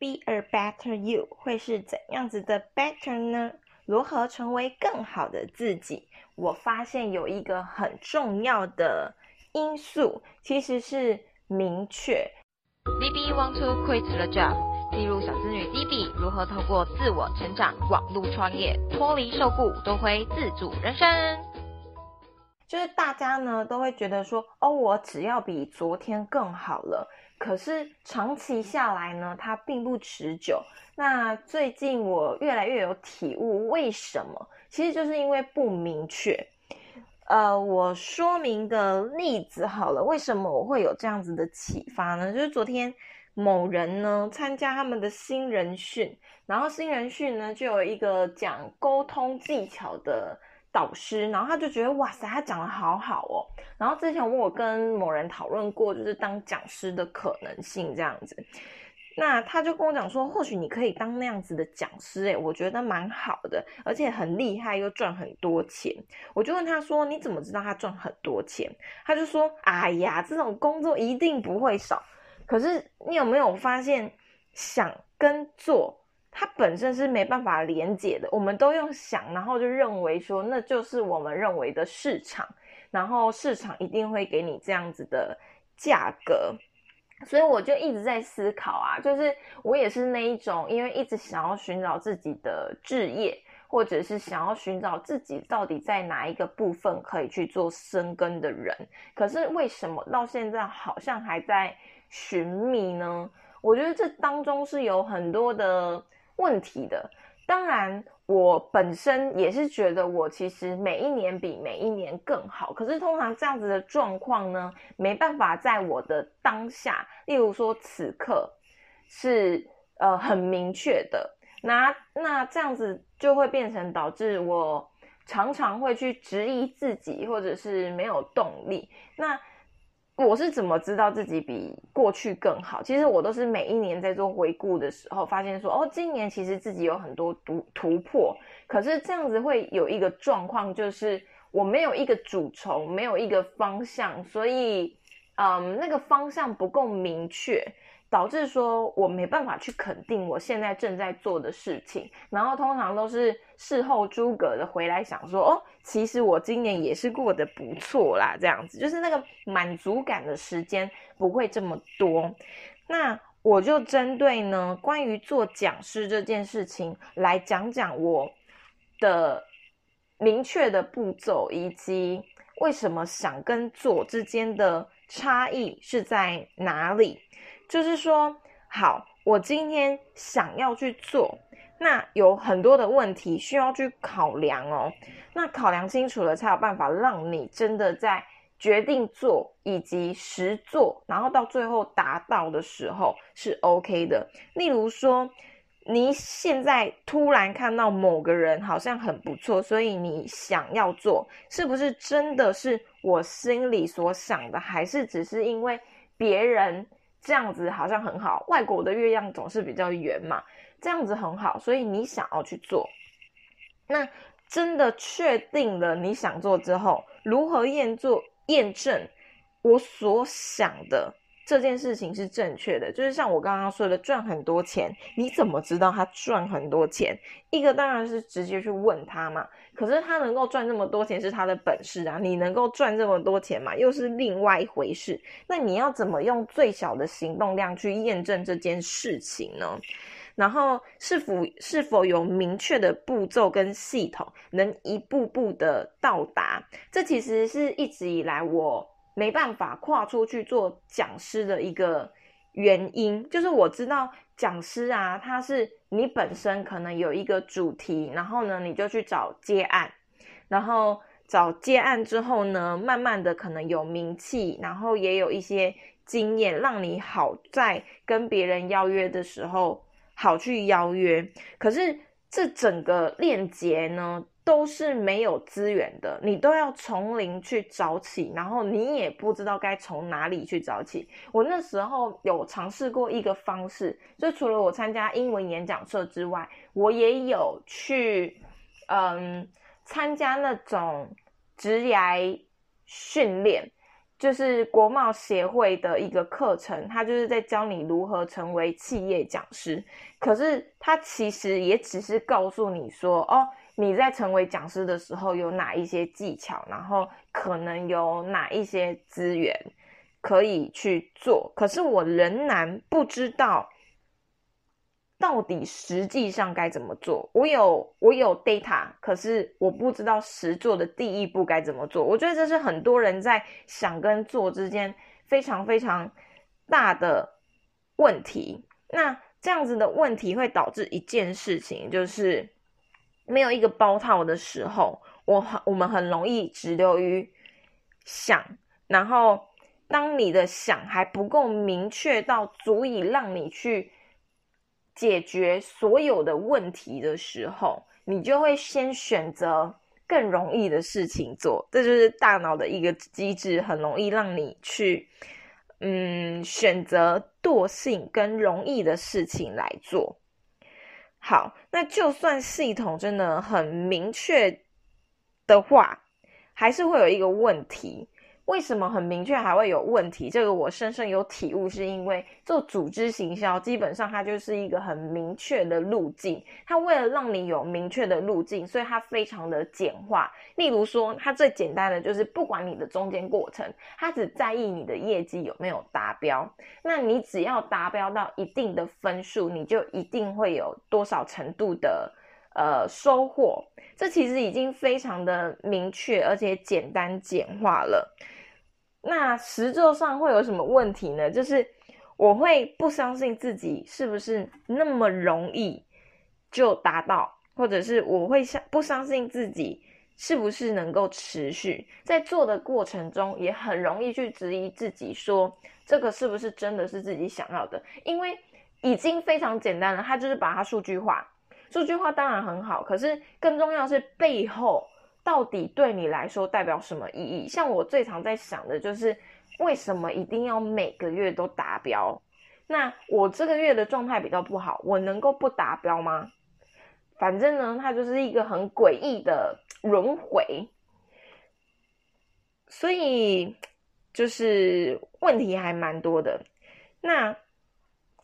Be a better you 会是怎样子的 better 呢？如何成为更好的自己？我发现有一个很重要的因素，其实是明确。DB want to quit the job？记录小资女 DB 如何透过自我成长、网络创业，脱离受雇，夺回自主人生。就是大家呢都会觉得说，哦，我只要比昨天更好了。可是长期下来呢，它并不持久。那最近我越来越有体悟，为什么？其实就是因为不明确。呃，我说明的例子好了，为什么我会有这样子的启发呢？就是昨天某人呢参加他们的新人训，然后新人训呢就有一个讲沟通技巧的。导师，然后他就觉得哇塞，他讲的好好哦。然后之前我跟某人讨论过，就是当讲师的可能性这样子。那他就跟我讲说，或许你可以当那样子的讲师，诶我觉得蛮好的，而且很厉害，又赚很多钱。我就问他说，你怎么知道他赚很多钱？他就说，哎呀，这种工作一定不会少。可是你有没有发现，想跟做？它本身是没办法连接的，我们都用想，然后就认为说那就是我们认为的市场，然后市场一定会给你这样子的价格，所以我就一直在思考啊，就是我也是那一种，因为一直想要寻找自己的置业，或者是想要寻找自己到底在哪一个部分可以去做生根的人，可是为什么到现在好像还在寻觅呢？我觉得这当中是有很多的。问题的，当然，我本身也是觉得我其实每一年比每一年更好。可是通常这样子的状况呢，没办法在我的当下，例如说此刻是呃很明确的。那那这样子就会变成导致我常常会去质疑自己，或者是没有动力。那我是怎么知道自己比过去更好？其实我都是每一年在做回顾的时候，发现说，哦，今年其实自己有很多突突破。可是这样子会有一个状况，就是我没有一个主轴，没有一个方向，所以，嗯，那个方向不够明确。导致说我没办法去肯定我现在正在做的事情，然后通常都是事后诸葛的回来想说，哦，其实我今年也是过得不错啦，这样子就是那个满足感的时间不会这么多。那我就针对呢关于做讲师这件事情来讲讲我的明确的步骤，以及为什么想跟做之间的差异是在哪里。就是说，好，我今天想要去做，那有很多的问题需要去考量哦。那考量清楚了，才有办法让你真的在决定做以及实做，然后到最后达到的时候是 OK 的。例如说，你现在突然看到某个人好像很不错，所以你想要做，是不是真的是我心里所想的，还是只是因为别人？这样子好像很好，外国的月亮总是比较圆嘛，这样子很好，所以你想要去做。那真的确定了你想做之后，如何验做验证我所想的？这件事情是正确的，就是像我刚刚说的，赚很多钱，你怎么知道他赚很多钱？一个当然是直接去问他嘛。可是他能够赚这么多钱是他的本事啊，你能够赚这么多钱嘛，又是另外一回事。那你要怎么用最小的行动量去验证这件事情呢？然后是否是否有明确的步骤跟系统，能一步步的到达？这其实是一直以来我。没办法跨出去做讲师的一个原因，就是我知道讲师啊，他是你本身可能有一个主题，然后呢，你就去找接案，然后找接案之后呢，慢慢的可能有名气，然后也有一些经验，让你好在跟别人邀约的时候好去邀约。可是这整个链接呢？都是没有资源的，你都要从零去找起，然后你也不知道该从哪里去找起。我那时候有尝试过一个方式，就除了我参加英文演讲社之外，我也有去嗯参加那种职涯训练。就是国贸协会的一个课程，它就是在教你如何成为企业讲师。可是它其实也只是告诉你说，哦，你在成为讲师的时候有哪一些技巧，然后可能有哪一些资源可以去做。可是我仍然不知道。到底实际上该怎么做？我有我有 data，可是我不知道实做的第一步该怎么做。我觉得这是很多人在想跟做之间非常非常大的问题。那这样子的问题会导致一件事情，就是没有一个包套的时候，我很我们很容易只留于想，然后当你的想还不够明确到足以让你去。解决所有的问题的时候，你就会先选择更容易的事情做，这就是大脑的一个机制，很容易让你去，嗯，选择惰性跟容易的事情来做。好，那就算系统真的很明确的话，还是会有一个问题。为什么很明确还会有问题？这个我深深有体悟，是因为做组织行销，基本上它就是一个很明确的路径。它为了让你有明确的路径，所以它非常的简化。例如说，它最简单的就是，不管你的中间过程，它只在意你的业绩有没有达标。那你只要达标到一定的分数，你就一定会有多少程度的呃收获。这其实已经非常的明确，而且简单简化了。那实作上会有什么问题呢？就是我会不相信自己是不是那么容易就达到，或者是我会相不相信自己是不是能够持续在做的过程中，也很容易去质疑自己，说这个是不是真的是自己想要的？因为已经非常简单了，它就是把它数据化，数据化当然很好，可是更重要是背后。到底对你来说代表什么意义？像我最常在想的就是，为什么一定要每个月都达标？那我这个月的状态比较不好，我能够不达标吗？反正呢，它就是一个很诡异的轮回，所以就是问题还蛮多的。那。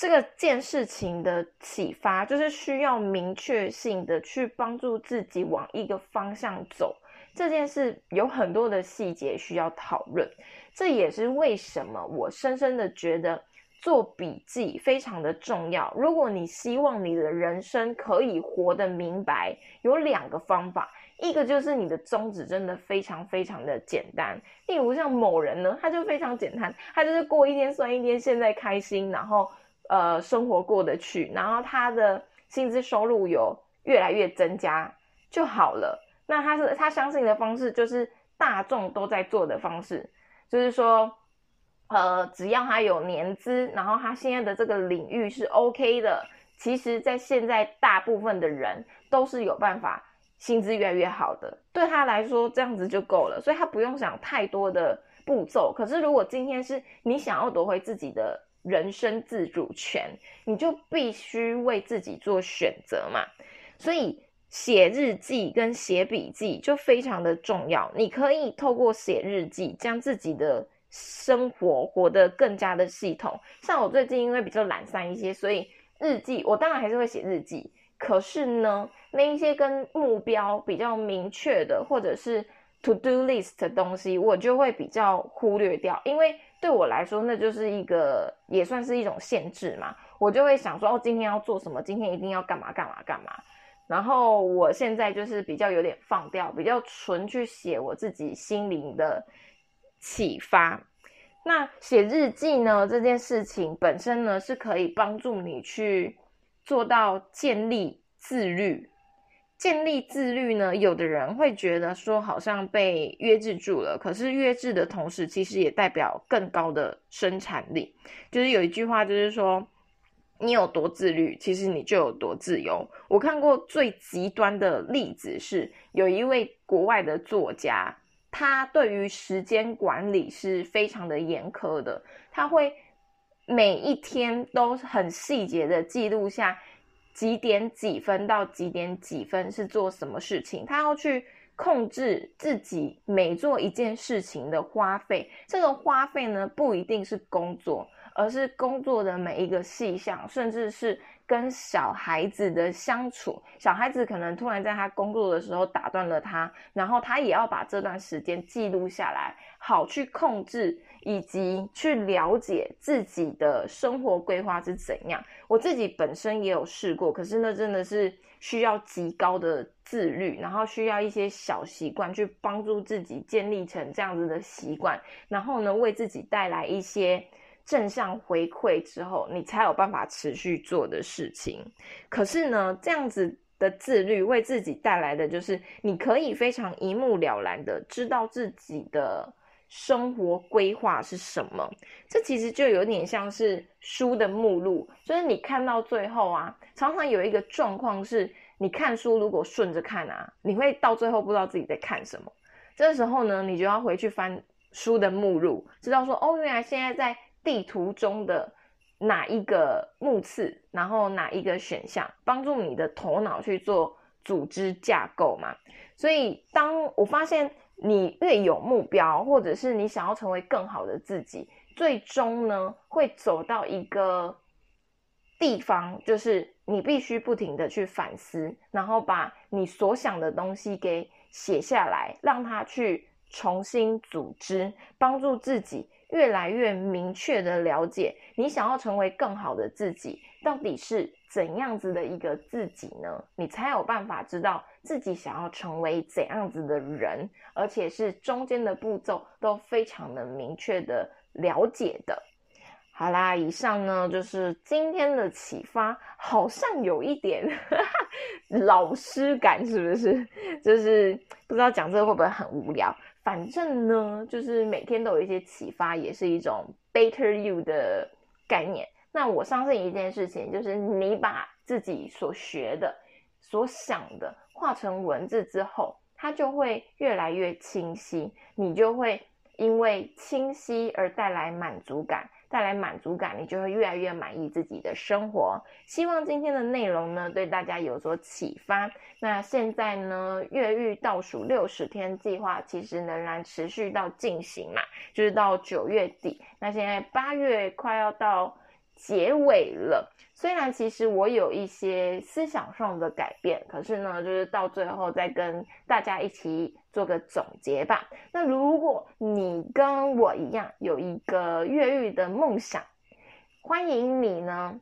这个件事情的启发，就是需要明确性的去帮助自己往一个方向走。这件事有很多的细节需要讨论，这也是为什么我深深的觉得做笔记非常的重要。如果你希望你的人生可以活得明白，有两个方法，一个就是你的宗旨真的非常非常的简单。例如像某人呢，他就非常简单，他就是过一天算一天，现在开心，然后。呃，生活过得去，然后他的薪资收入有越来越增加就好了。那他是他相信的方式，就是大众都在做的方式，就是说，呃，只要他有年资，然后他现在的这个领域是 OK 的，其实，在现在大部分的人都是有办法薪资越来越好的，对他来说这样子就够了，所以他不用想太多的步骤。可是，如果今天是你想要夺回自己的，人生自主权，你就必须为自己做选择嘛。所以写日记跟写笔记就非常的重要。你可以透过写日记，将自己的生活活得更加的系统。像我最近因为比较懒散一些，所以日记我当然还是会写日记。可是呢，那一些跟目标比较明确的，或者是 to do list 的东西，我就会比较忽略掉，因为。对我来说，那就是一个也算是一种限制嘛。我就会想说，哦，今天要做什么？今天一定要干嘛干嘛干嘛。然后我现在就是比较有点放掉，比较纯去写我自己心灵的启发。那写日记呢？这件事情本身呢，是可以帮助你去做到建立自律。建立自律呢？有的人会觉得说好像被约制住了，可是约制的同时，其实也代表更高的生产力。就是有一句话，就是说你有多自律，其实你就有多自由。我看过最极端的例子是，有一位国外的作家，他对于时间管理是非常的严苛的，他会每一天都很细节的记录下。几点几分到几点几分是做什么事情？他要去控制自己每做一件事情的花费。这个花费呢，不一定是工作，而是工作的每一个细项，甚至是。跟小孩子的相处，小孩子可能突然在他工作的时候打断了他，然后他也要把这段时间记录下来，好去控制以及去了解自己的生活规划是怎样。我自己本身也有试过，可是那真的是需要极高的自律，然后需要一些小习惯去帮助自己建立成这样子的习惯，然后呢，为自己带来一些。正向回馈之后，你才有办法持续做的事情。可是呢，这样子的自律为自己带来的就是，你可以非常一目了然的知道自己的生活规划是什么。这其实就有点像是书的目录，就是你看到最后啊，常常有一个状况是，你看书如果顺着看啊，你会到最后不知道自己在看什么。这时候呢，你就要回去翻书的目录，知道说，哦，原来现在在。地图中的哪一个目次，然后哪一个选项，帮助你的头脑去做组织架构嘛？所以，当我发现你越有目标，或者是你想要成为更好的自己，最终呢，会走到一个地方，就是你必须不停的去反思，然后把你所想的东西给写下来，让它去重新组织，帮助自己。越来越明确的了解，你想要成为更好的自己，到底是怎样子的一个自己呢？你才有办法知道自己想要成为怎样子的人，而且是中间的步骤都非常的明确的了解的。好啦，以上呢就是今天的启发，好像有一点 老师感，是不是？就是不知道讲这个会不会很无聊。反正呢，就是每天都有一些启发，也是一种 better you 的概念。那我相信一件事情，就是你把自己所学的、所想的化成文字之后，它就会越来越清晰，你就会因为清晰而带来满足感。带来满足感，你就会越来越满意自己的生活。希望今天的内容呢，对大家有所启发。那现在呢，越狱倒数六十天计划其实仍然持续到进行嘛，就是到九月底。那现在八月快要到。结尾了，虽然其实我有一些思想上的改变，可是呢，就是到最后再跟大家一起做个总结吧。那如果你跟我一样有一个越狱的梦想，欢迎你呢，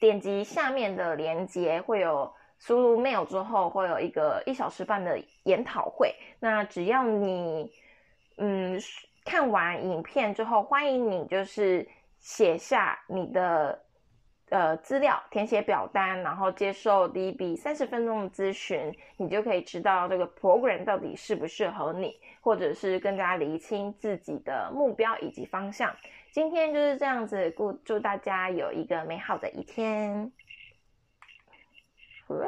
点击下面的链接，会有输入 mail 之后会有一个一小时半的研讨会。那只要你嗯看完影片之后，欢迎你就是。写下你的呃资料，填写表单，然后接受第一笔三十分钟的咨询，你就可以知道这个 program 到底适不适合你，或者是更加厘清自己的目标以及方向。今天就是这样子，祝祝大家有一个美好的一天。哇